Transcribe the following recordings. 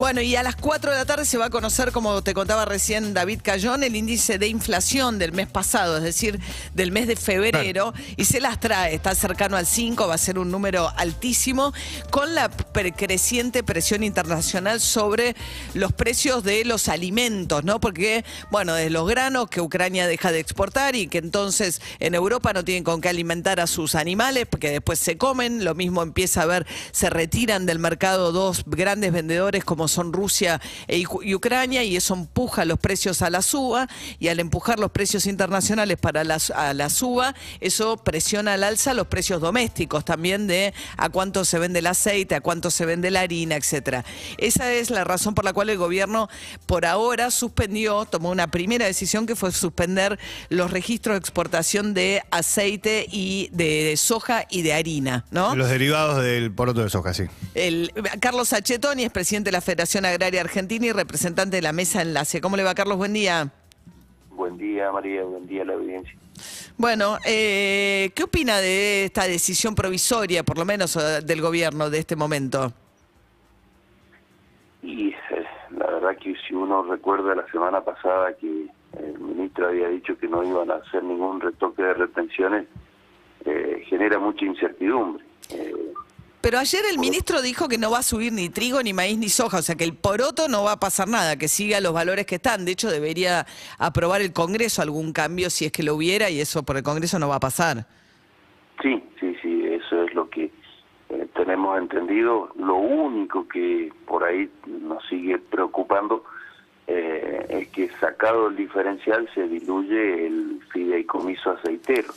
Bueno, y a las 4 de la tarde se va a conocer, como te contaba recién David Cayón, el índice de inflación del mes pasado, es decir, del mes de febrero, y se las trae, está cercano al 5, va a ser un número altísimo, con la creciente presión internacional sobre los precios de los alimentos, ¿no? Porque, bueno, de los granos que Ucrania deja de exportar y que entonces en Europa no tienen con qué alimentar a sus animales, porque después se comen, lo mismo empieza a ver, se retiran del mercado dos grandes vendedores como son Rusia e y Ucrania y eso empuja los precios a la suba y al empujar los precios internacionales para la, a la suba, eso presiona al alza los precios domésticos también de a cuánto se vende el aceite, a cuánto se vende la harina, etcétera. Esa es la razón por la cual el gobierno por ahora suspendió, tomó una primera decisión que fue suspender los registros de exportación de aceite y de soja y de harina, ¿no? Los derivados del poroto de soja, sí. El, Carlos Sachetoni es presidente de la Federación Agraria Argentina y representante de la Mesa Enlace. ¿Cómo le va, Carlos? Buen día. Buen día, María. Buen día a la audiencia. Bueno, eh, ¿qué opina de esta decisión provisoria, por lo menos, eh, del gobierno de este momento? Y eh, la verdad que si uno recuerda la semana pasada que el ministro había dicho que no iban a hacer ningún retoque de retenciones, eh, genera mucha incertidumbre. Pero ayer el ministro dijo que no va a subir ni trigo, ni maíz, ni soja, o sea que el poroto no va a pasar nada, que siga los valores que están. De hecho, debería aprobar el Congreso algún cambio si es que lo hubiera y eso por el Congreso no va a pasar. sí, sí, sí, eso es lo que eh, tenemos entendido. Lo único que por ahí nos sigue preocupando eh, es que sacado el diferencial se diluye el fideicomiso aceitero.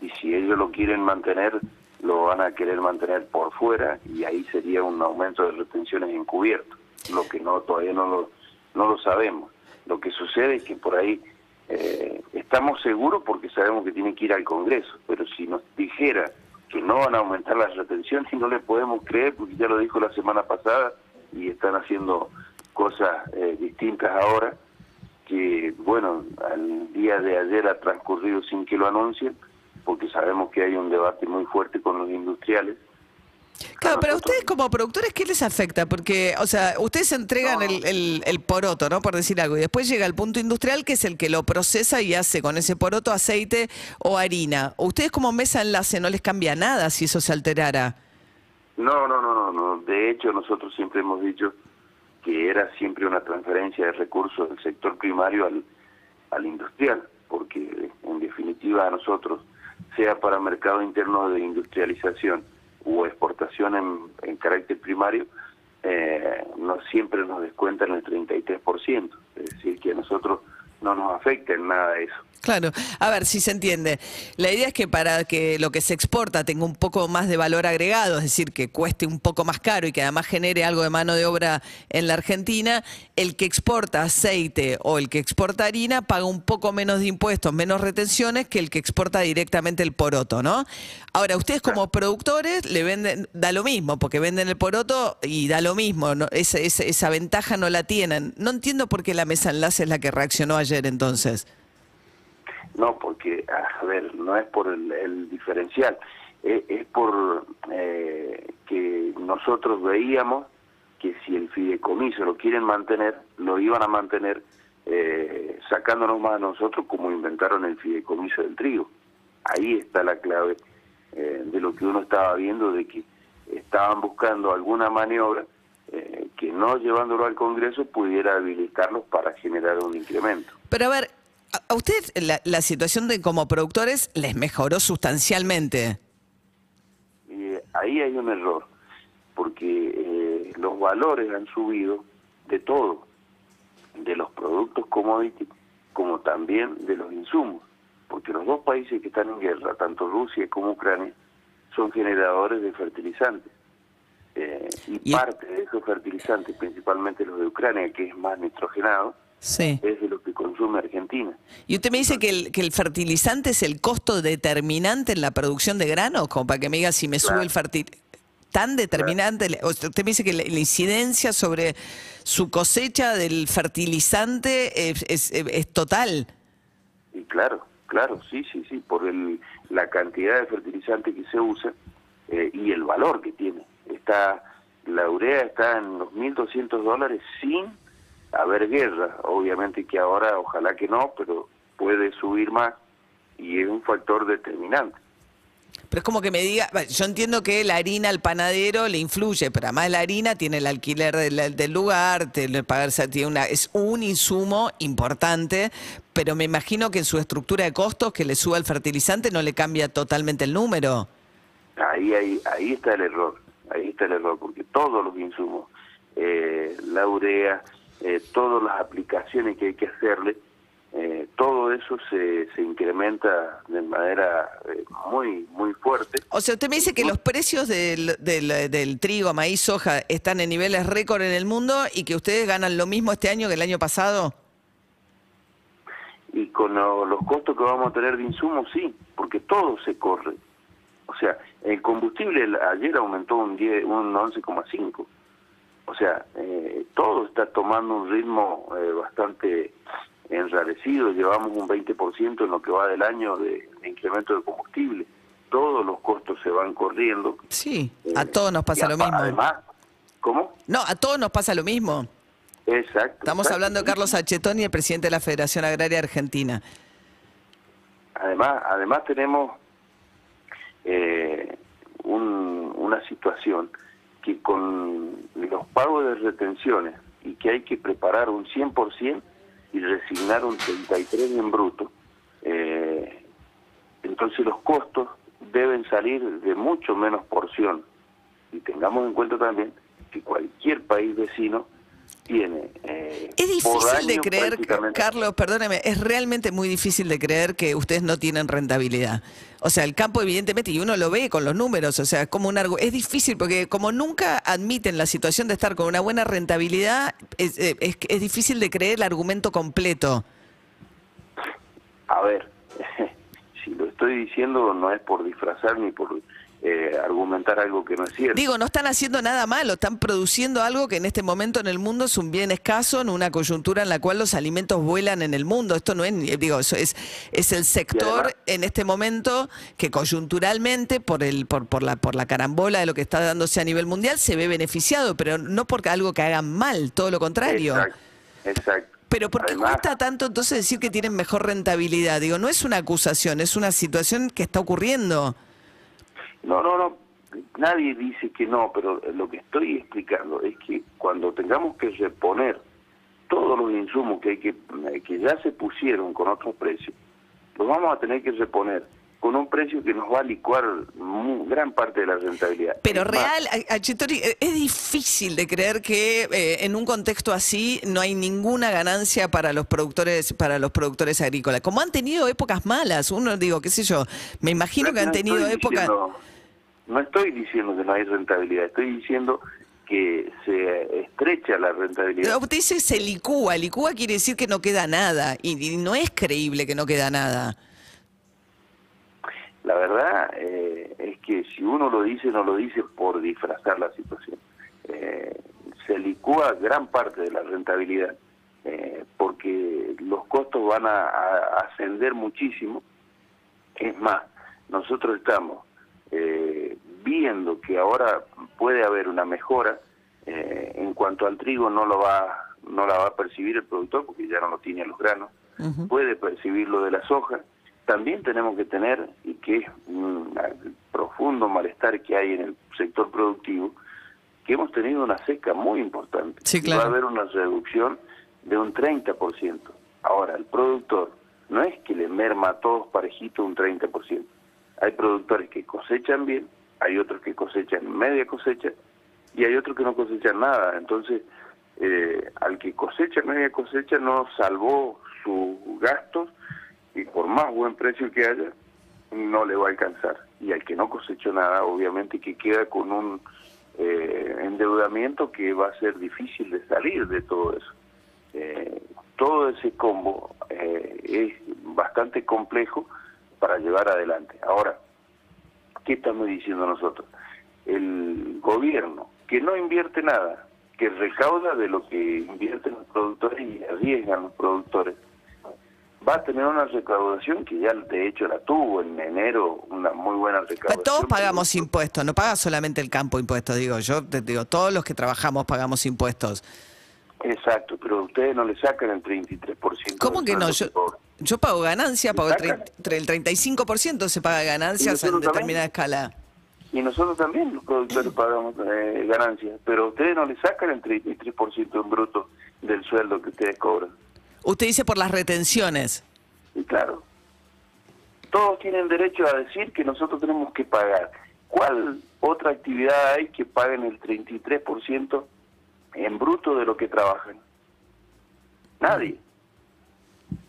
Y si ellos lo quieren mantener, lo van a querer mantener por fuera y ahí sería un aumento de retenciones encubierto, lo que no todavía no lo, no lo sabemos. Lo que sucede es que por ahí eh, estamos seguros porque sabemos que tiene que ir al Congreso, pero si nos dijera que no van a aumentar las retenciones y no le podemos creer porque ya lo dijo la semana pasada y están haciendo cosas eh, distintas ahora que bueno al día de ayer ha transcurrido sin que lo anuncien porque sabemos que hay un debate muy fuerte con los industriales Claro, pero a ustedes como productores, ¿qué les afecta? Porque, o sea, ustedes entregan el, el- el poroto, ¿no? Por decir algo, y después llega el punto industrial, que es el que lo procesa y hace con ese poroto aceite o harina. ¿Ustedes como mesa enlace no les cambia nada si eso se alterara? No, no, no, no, no. De hecho, nosotros siempre hemos dicho que era siempre una transferencia de recursos del sector primario al, al industrial, porque en definitiva a nosotros, sea para mercado interno de industrialización o exportación en, en carácter primario, eh, no siempre nos descuentan el 33%. Es decir, que nosotros no nos afecta en nada eso. Claro, a ver si se entiende. La idea es que para que lo que se exporta tenga un poco más de valor agregado, es decir, que cueste un poco más caro y que además genere algo de mano de obra en la Argentina, el que exporta aceite o el que exporta harina paga un poco menos de impuestos, menos retenciones que el que exporta directamente el poroto, ¿no? Ahora, ustedes como productores le venden, da lo mismo, porque venden el poroto y da lo mismo, ¿no? esa, esa- esa ventaja no la tienen. No entiendo por qué la mesa enlace es la que reaccionó ayer entonces. No, porque, a ver, no es por el, el diferencial, es, es por eh, que nosotros veíamos que si el fideicomiso lo quieren mantener, lo iban a mantener eh, sacándonos más a nosotros como inventaron el fideicomiso del trigo. Ahí está la clave eh, de lo que uno estaba viendo, de que estaban buscando alguna maniobra eh, no llevándolo al Congreso pudiera habilitarlos para generar un incremento. Pero a ver, a- ustedes la, la situación de como productores les mejoró sustancialmente. Y eh, ahí hay un error, porque eh, los valores han subido de todo, de los productos commodity como también de los insumos, porque los dos países que están en guerra, tanto Rusia como Ucrania, son generadores de fertilizantes. Eh, y, Y- parte de esos fertilizantes, principalmente los de Ucrania, que es más nitrogenado, Sí. es de lo que consume Argentina. Y usted me dice que el, que el fertilizante es el costo determinante en la producción de granos, como para que me diga si me Claro. sube el fertilizante. Tan determinante, usted me dice que la, la incidencia sobre su cosecha del fertilizante es, es- es total. Y claro, claro, sí, sí, sí, por el, la cantidad de fertilizante que se usa y el valor que tiene. Está La urea está en los 1.200 dólares sin haber guerra. Obviamente que ahora, ojalá que no, pero puede subir más y es un factor determinante. Pero es como que me diga, yo entiendo que la harina al panadero le influye, pero además la harina tiene el alquiler del, del lugar, tiene, pagarse, tiene una, es un insumo importante, pero me imagino que en su estructura de costos que le suba el fertilizante no le cambia totalmente el número. Ahí, ahí, ahí está el error, ahí está el error, porque todos los insumos, eh, la urea, eh, todas las aplicaciones que hay que hacerle, eh, todo eso se, se incrementa de manera eh, muy muy fuerte. O sea, usted me dice que los precios del, del, del trigo, maíz, soja están en niveles récord en el mundo y que ustedes ganan lo mismo este año que el año pasado. Y con lo- los costos que vamos a tener de insumos, sí, porque todo se corre. O sea, el combustible ayer aumentó un, 10, un 11,5. O sea, eh, todo está tomando un ritmo eh, bastante enrarecido. Llevamos un 20% en lo que va del año de, de incremento de combustible. Todos los costos se van corriendo. Sí, Eh, a todos nos y pasa lo mismo. Además, ¿cómo? No, a todos nos pasa lo mismo. Exacto. Estamos exacto. hablando de Carlos Achetoni, el presidente de la Federación Agraria Argentina. Además, además tenemos eh, un- una situación que con los pagos de retenciones y que hay que preparar un 100% y resignar un 33 en bruto, eh, entonces los costos deben salir de mucho menos porción. Y tengamos en cuenta también que cualquier país vecino tiene... eh, Es difícil de creer, Carlos, perdóneme, es realmente muy difícil de creer que ustedes no tienen rentabilidad. O sea, el campo evidentemente, y uno lo ve con los números, o sea, es como un argu- es difícil porque como nunca admiten la situación de estar con una buena rentabilidad, es, eh, es, es difícil de creer el argumento completo. A ver, si lo estoy diciendo no es por disfrazar ni por eh, argumentar algo que no es cierto. Digo, no están haciendo nada malo, están produciendo algo que en este momento en el mundo es un bien escaso, en una coyuntura en la cual los alimentos vuelan en el mundo. Esto no es, digo, eso es, es el sector además- en este momento que coyunturalmente, por el, por, por la, por la carambola de lo que está dándose a nivel mundial, se ve beneficiado, pero no porque algo que hagan mal, todo lo contrario. Exacto, exacto. Pero ¿por qué Además, cuesta tanto entonces decir que tienen mejor rentabilidad? Digo, no es una acusación, es una situación que está ocurriendo. No, no, no. Nadie dice que no, pero lo que estoy explicando es que cuando tengamos que reponer todos los insumos que hay que que ya se pusieron con otros precios, los vamos a tener que reponer con un precio que nos va a licuar gran parte de la rentabilidad. Pero Es real, Achitori, eh, es difícil de creer que eh, en un contexto así no hay ninguna ganancia para los productores, para los productores agrícolas. Como han tenido épocas malas, uno digo, qué sé yo, me imagino que han tenido épocas. diciendo- no estoy diciendo que no hay rentabilidad, estoy diciendo que se estrecha la rentabilidad. Usted dice se licúa, licúa quiere decir que no queda nada, y, y no es creíble que no queda nada. La verdad eh, es que si uno lo dice, no lo dice por disfrazar la situación. Eh, se licúa gran parte de la rentabilidad eh, porque los costos van a, a ascender muchísimo. Es más, nosotros estamos eh, viendo que ahora puede haber una mejora eh, en cuanto al trigo no lo va no la va a percibir el productor porque ya no lo tiene los granos puede percibir lo de la soja también tenemos que tener y que es un profundo malestar que hay en el sector productivo que hemos tenido una seca muy importante Sí, Y claro. va a haber una reducción de un 30%. Ahora, el productor no es que le merma a todos parejito un 30%. Hay productores que cosechan bien, hay otros que cosechan media cosecha y hay otros que no cosechan nada. Entonces, eh, al que cosecha media cosecha no salvó sus gastos y por más buen precio que haya, no le va a alcanzar. Y al que no cosechó nada, obviamente que queda con un eh, endeudamiento que va a ser difícil de salir de todo eso. Eh, todo ese combo eh, es bastante complejo para llevar adelante. Ahora, ¿qué estamos diciendo nosotros? El gobierno que no invierte nada, que recauda de lo que invierten los productores y arriesgan los productores, va a tener una recaudación que ya de hecho la tuvo en enero, una muy buena recaudación. Todos pagamos impuestos, no paga solamente el campo impuestos, digo, yo te digo, todos los que trabajamos pagamos impuestos. Exacto, pero ustedes no le sacan el 33%. ¿Cómo que no? Yo, que. Yo pago ganancia, ¿Le pago el, sacan? tre- el 35% se paga ganancias ¿Y en también? determinada escala. Y nosotros también, los productores, pagamos eh, ganancias, pero ustedes no le sacan el 33% en bruto del sueldo que ustedes cobran. Usted dice por las retenciones. Y claro, todos tienen derecho a decir que nosotros tenemos que pagar. ¿Cuál otra actividad hay que paguen el 33% en bruto de lo que trabajan? Nadie.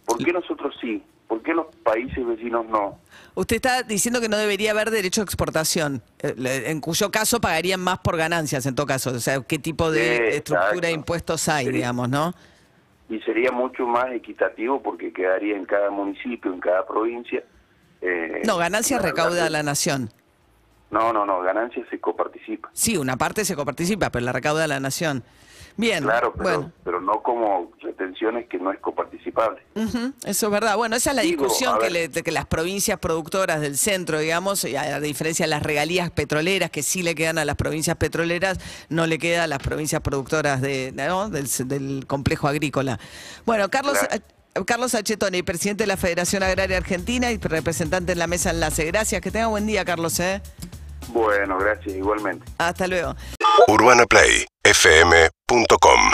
¿Por qué nosotros sí? ¿Por qué los países vecinos no? Usted está diciendo que no debería haber derecho a exportación, eh, en cuyo caso pagarían más por ganancias, en todo caso. O sea, ¿qué tipo de Exacto. estructura de impuestos hay, Sería- digamos, no? Y sería mucho más equitativo porque quedaría en cada municipio, en cada provincia. eh, No, ganancias recauda la nación. No, no, no, ganancias se coparticipa. Sí, una parte se coparticipa, pero la recauda la nación. Bien, Claro, pero, bueno. pero no como retenciones que no es coparticipable. Eso es verdad. Bueno, esa es la Digo, discusión que, le- de que las provincias productoras del centro, digamos, y a, diferencia de las regalías petroleras que sí le quedan a las provincias petroleras, no le queda a las provincias productoras de, ¿no? del, del complejo agrícola. Bueno, Carlos, Claro. eh, Carlos Achetoni, presidente de la Federación Agraria Argentina y representante en la mesa enlace. Gracias, que tenga buen día, Carlos. ¿eh? Bueno, gracias, igualmente. Hasta luego. UrbanaPlayFM.com